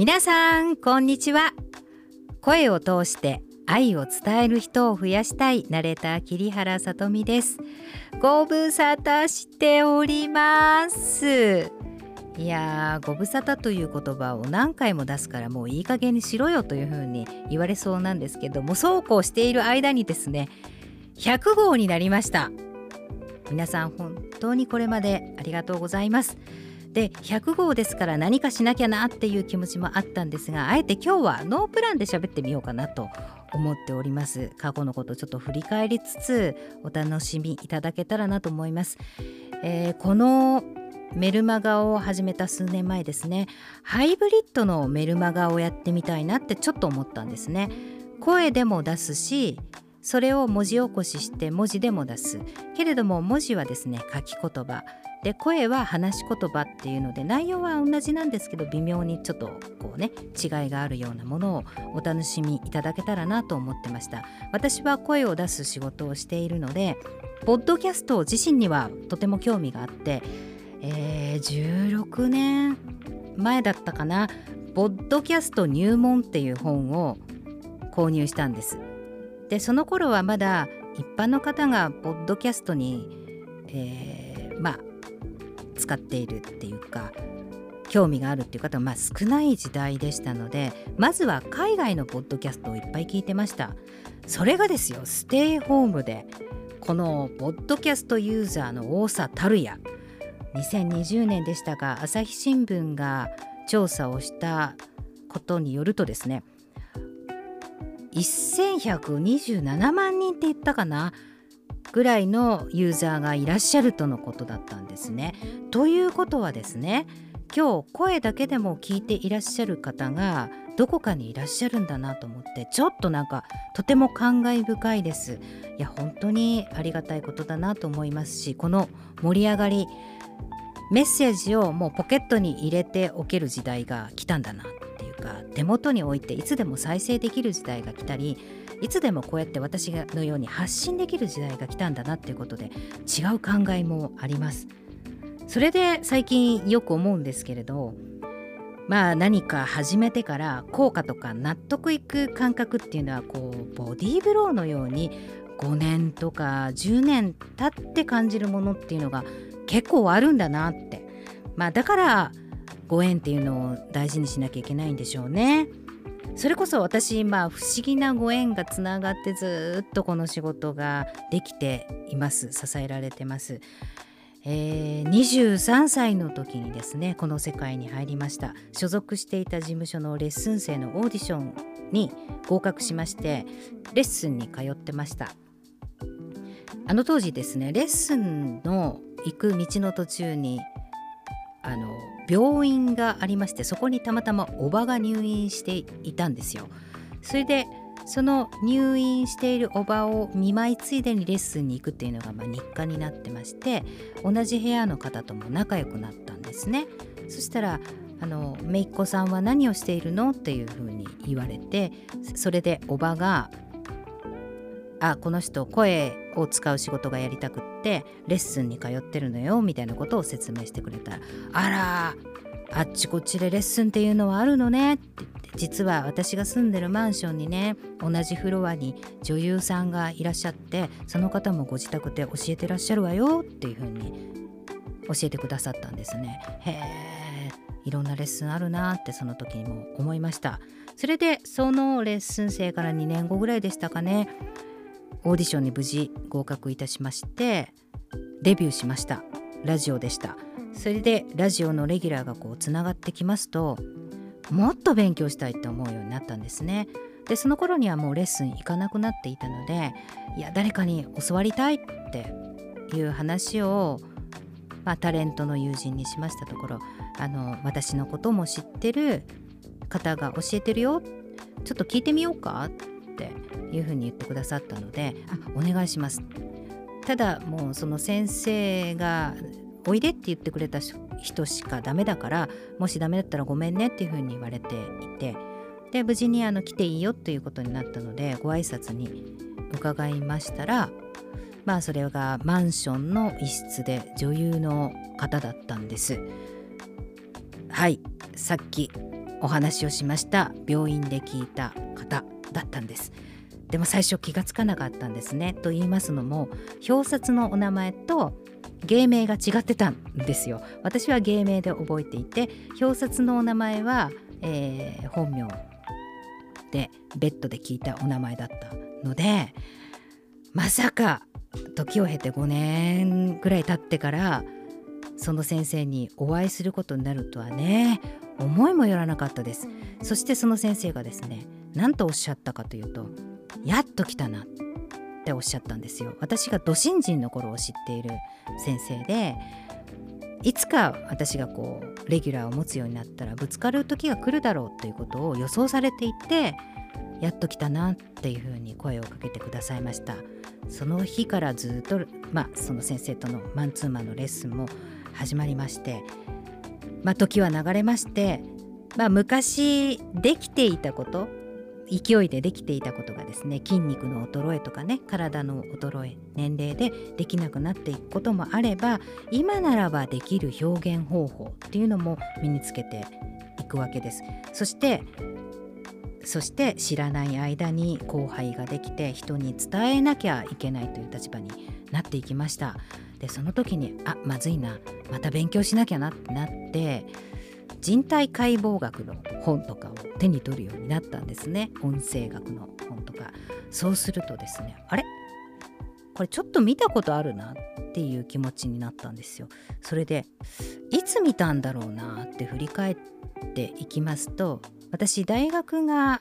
皆さんこんにちは。声を通して愛を伝える人を増やしたいナレーター桐原さとみです。ご無沙汰しております。いやーご無沙汰という言葉を何回も出すからもういい加減にしろよというふうに言われそうなんですけどもそうこうしている間にですね100号になりました。皆さん本当にこれまでありがとうございます。で100号ですから何かしなきゃなっていう気持ちもあったんですがあえて今日はノープランで喋ってみようかなと思っております。過去のことちょっと振り返りつつお楽しみいただけたらなと思います、えー、このメルマガを始めた数年前ですねハイブリッドのメルマガをやってみたいなってちょっと思ったんですね。声でも出すしそれを文字起こしして文字でも出す。けれども文字はですね書き言葉。で声は話し言葉っていうので内容は同じなんですけど微妙にちょっとこうね違いがあるようなものをお楽しみいただけたらなと思ってました。私は声を出す仕事をしているのでポッドキャスト自身にはとても興味があって、えー、16年前だったかなポッドキャスト入門っていう本を購入したんです。でその頃はまだ一般の方がポッドキャストに、えー、まあ使っているっていうか興味があるっていう方はまあ少ない時代でしたのでまずは海外のポッドキャストをいっぱい聞いてました。それがですよステイホームでこのポッドキャストユーザーの多さたるや2020年でしたが朝日新聞が調査をしたことによるとですね1127万人って言ったかな。ぐらいのユーザーがいらっしゃるとのことだったんですね。ということはですね今日声だけでも聞いていらっしゃる方がどこかにいらっしゃるんだなと思ってちょっとなんかとても感慨深いです。いや本当にありがたいことだなと思いますしこの盛り上がりメッセージをもうポケットに入れておける時代が来たんだなっていうか手元に置いていつでも再生できる時代が来たりいつでもこうやって私のように発信できる時代が来たんだなっていうことで違う考えもあります。それで最近よく思うんですけれどまあ何か始めてから効果とか納得いく感覚っていうのはこうボディーブローのように5年とか10年経って感じるものっていうのが結構あるんだなって。まあだからご縁っていうのを大事にしなきゃいけないんでしょうね。それこそ私まあ不思議なご縁がつながってずっとこの仕事ができています支えられてます。えー、23歳の時にですねこの世界に入りました所属していた事務所のレッスン生のオーディションに合格しましてレッスンに通ってましたあの当時ですねレッスンの行く道の途中にあの病院がありましてそこにたまたまおばが入院していたんですよ。それでその入院しているおばを見舞いついでにレッスンに行くっていうのがま日課になってまして同じ部屋の方とも仲良くなったんですね。そしたらあの「姪っ子さんは何をしているの?」っていうふうに言われてそれでおばがあこの人声を使う仕事がやりたくってレッスンに通ってるのよみたいなことを説明してくれた。らあらあっちこっちでレッスンっていうのはあるのね。って言って実は私が住んでるマンションにね同じフロアに女優さんがいらっしゃってその方もご自宅で教えてらっしゃるわよっていうふうに教えてくださったんですね。へえいろんなレッスンあるなってその時にも思いました。それでそのレッスン生から2年後ぐらいでしたかね。オーディションに無事合格いたしましてデビューしました。ラジオでした。それでラジオのレギュラーがこうつながってきますともっと勉強したいって思うようになったんですね。でその頃にはもうレッスン行かなくなっていたのでいや誰かに教わりたいっていう話を、まあ、タレントの友人にしましたところあの私のことも知ってる方が教えてるよ。ちょっと聞いてみようかっていうふうに言ってくださったのであお願いします。ただもうその先生がおいでって言ってくれた人しかダメだからもしダメだったらごめんねっていうふうに言われていてで無事にあの来ていいよっていうことになったのでご挨拶に伺いましたらまあそれがマンションの一室で女優の方だったんです。はいさっきお話をしました病院で聞いた方だったんです。でも最初気がつかなかったんですね。と言いますのも表札のお名前と芸名が違ってたんですよ。私は芸名で覚えていて表札のお名前は、えー、本名でベッドで聞いたお名前だったのでまさか時を経て5年ぐらい経ってからその先生にお会いすることになるとはね思いもよらなかったです。そしてその先生がですね何とおっしゃったかというとやっと来たなっておっしゃったんですよ。私が土新人の頃を知っている先生でいつか私がこうレギュラーを持つようになったらぶつかる時が来るだろうということを予想されていてやっと来たなっていうふうに声をかけてくださいました。その日からずっとまあその先生とのマンツーマンのレッスンも始まりましてまあ時は流れましてまあ昔できていたこと勢いでできていたことがですね筋肉の衰えとかね体の衰え年齢でできなくなっていくこともあれば今ならばできる表現方法っていうのも身につけていくわけです。そしてそして知らない間に後輩ができて人に伝えなきゃいけないという立場になっていきました。でその時にあまずいなまた勉強しなきゃなってなって人体解剖学の本とかを手に取るようになったんですね。音声学の本とか。そうするとですねあれ？これちょっと見たことあるなっていう気持ちになったんですよ。それでいつ見たんだろうなって振り返っていきますと私大学が、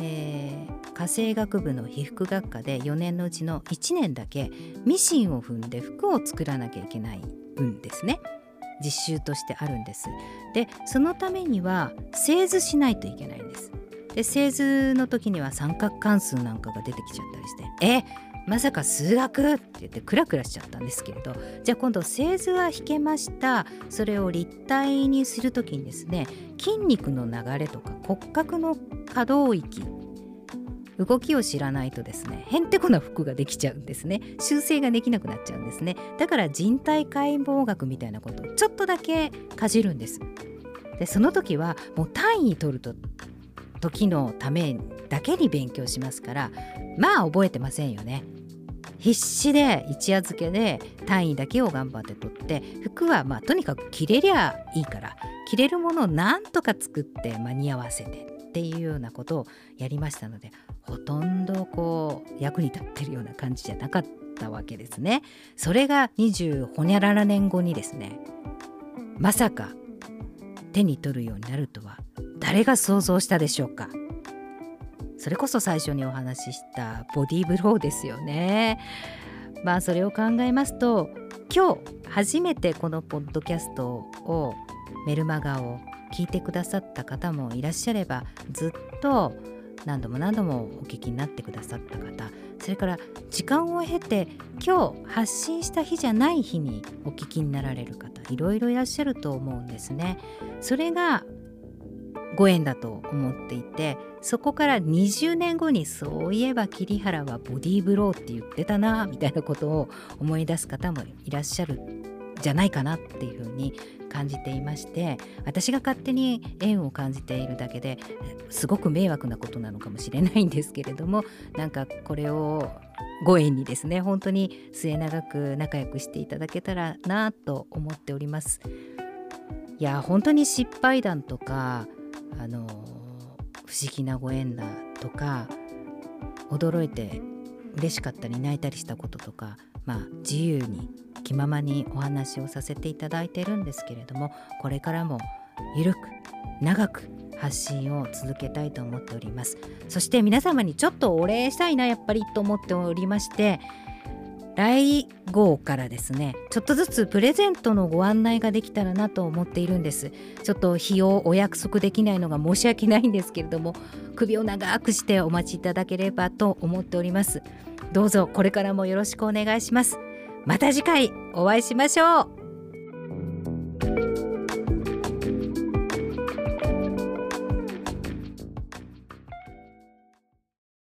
えー、家政学部の被服学科で4年のうちの1年だけミシンを踏んで服を作らなきゃいけないんですね。実習としてあるんです。でそのためには製図しないといけないんです。で製図の時には三角関数なんかが出てきちゃったりしてえまさか数学？って言ってクラクラしちゃったんですけれどじゃあ今度製図は引けましたそれを立体にする時にですね筋肉の流れとか骨格の可動域動きを知らないとですねへんてこな服ができちゃうんですね。修正ができなくなっちゃうんですね。だから人体解剖学みたいなことをちょっとだけかじるんです。でその時はもう単位取ると時のためだけに勉強しますからまあ覚えてませんよね。必死で一夜漬けで単位だけを頑張って取って服はまあとにかく着れりゃいいから着れるものをなんとか作って間に合わせて。っていうようなことをやりましたのでほとんどこう役に立ってるような感じじゃなかったわけですね。それが20ほにゃらら年後にですねまさか手に取るようになるとは誰が想像したでしょうかそれこそ最初にお話ししたボディーブローですよね。まあそれを考えますと今日初めてこのポッドキャストをメルマガを聞いてくださった方もいらっしゃればずっと何度も何度もお聞きになってくださった方それから時間を経て今日発信した日じゃない日にお聞きになられる方いろいろいらっしゃると思うんですね。それがご縁だと思っていてそこから20年後にそういえば桐原はボディーブローって言ってたなみたいなことを思い出す方もいらっしゃるじゃないかなっていうふうに感じていまして私が勝手に縁を感じているだけですごく迷惑なことなのかもしれないんですけれども なんかこれをご縁にですね本当に末永く仲良くしていただけたらなと思っております。いや本当に失敗談とかあの不思議なご縁だとか驚いて嬉しかったり泣いたりしたこととかまあ自由に気ままにお話をさせていただいてるんですけれどもこれからもゆるく長く発信を続けたいと思っております。そして皆様にちょっとお礼したいなやっぱりと思っておりまして来号からですねちょっとずつプレゼントのご案内ができたらなと思っているんです。ちょっと日をお約束できないのが申し訳ないんですけれども首を長くしてお待ちいただければと思っております。どうぞこれからもよろしくお願いします。また次回お会いしましょう。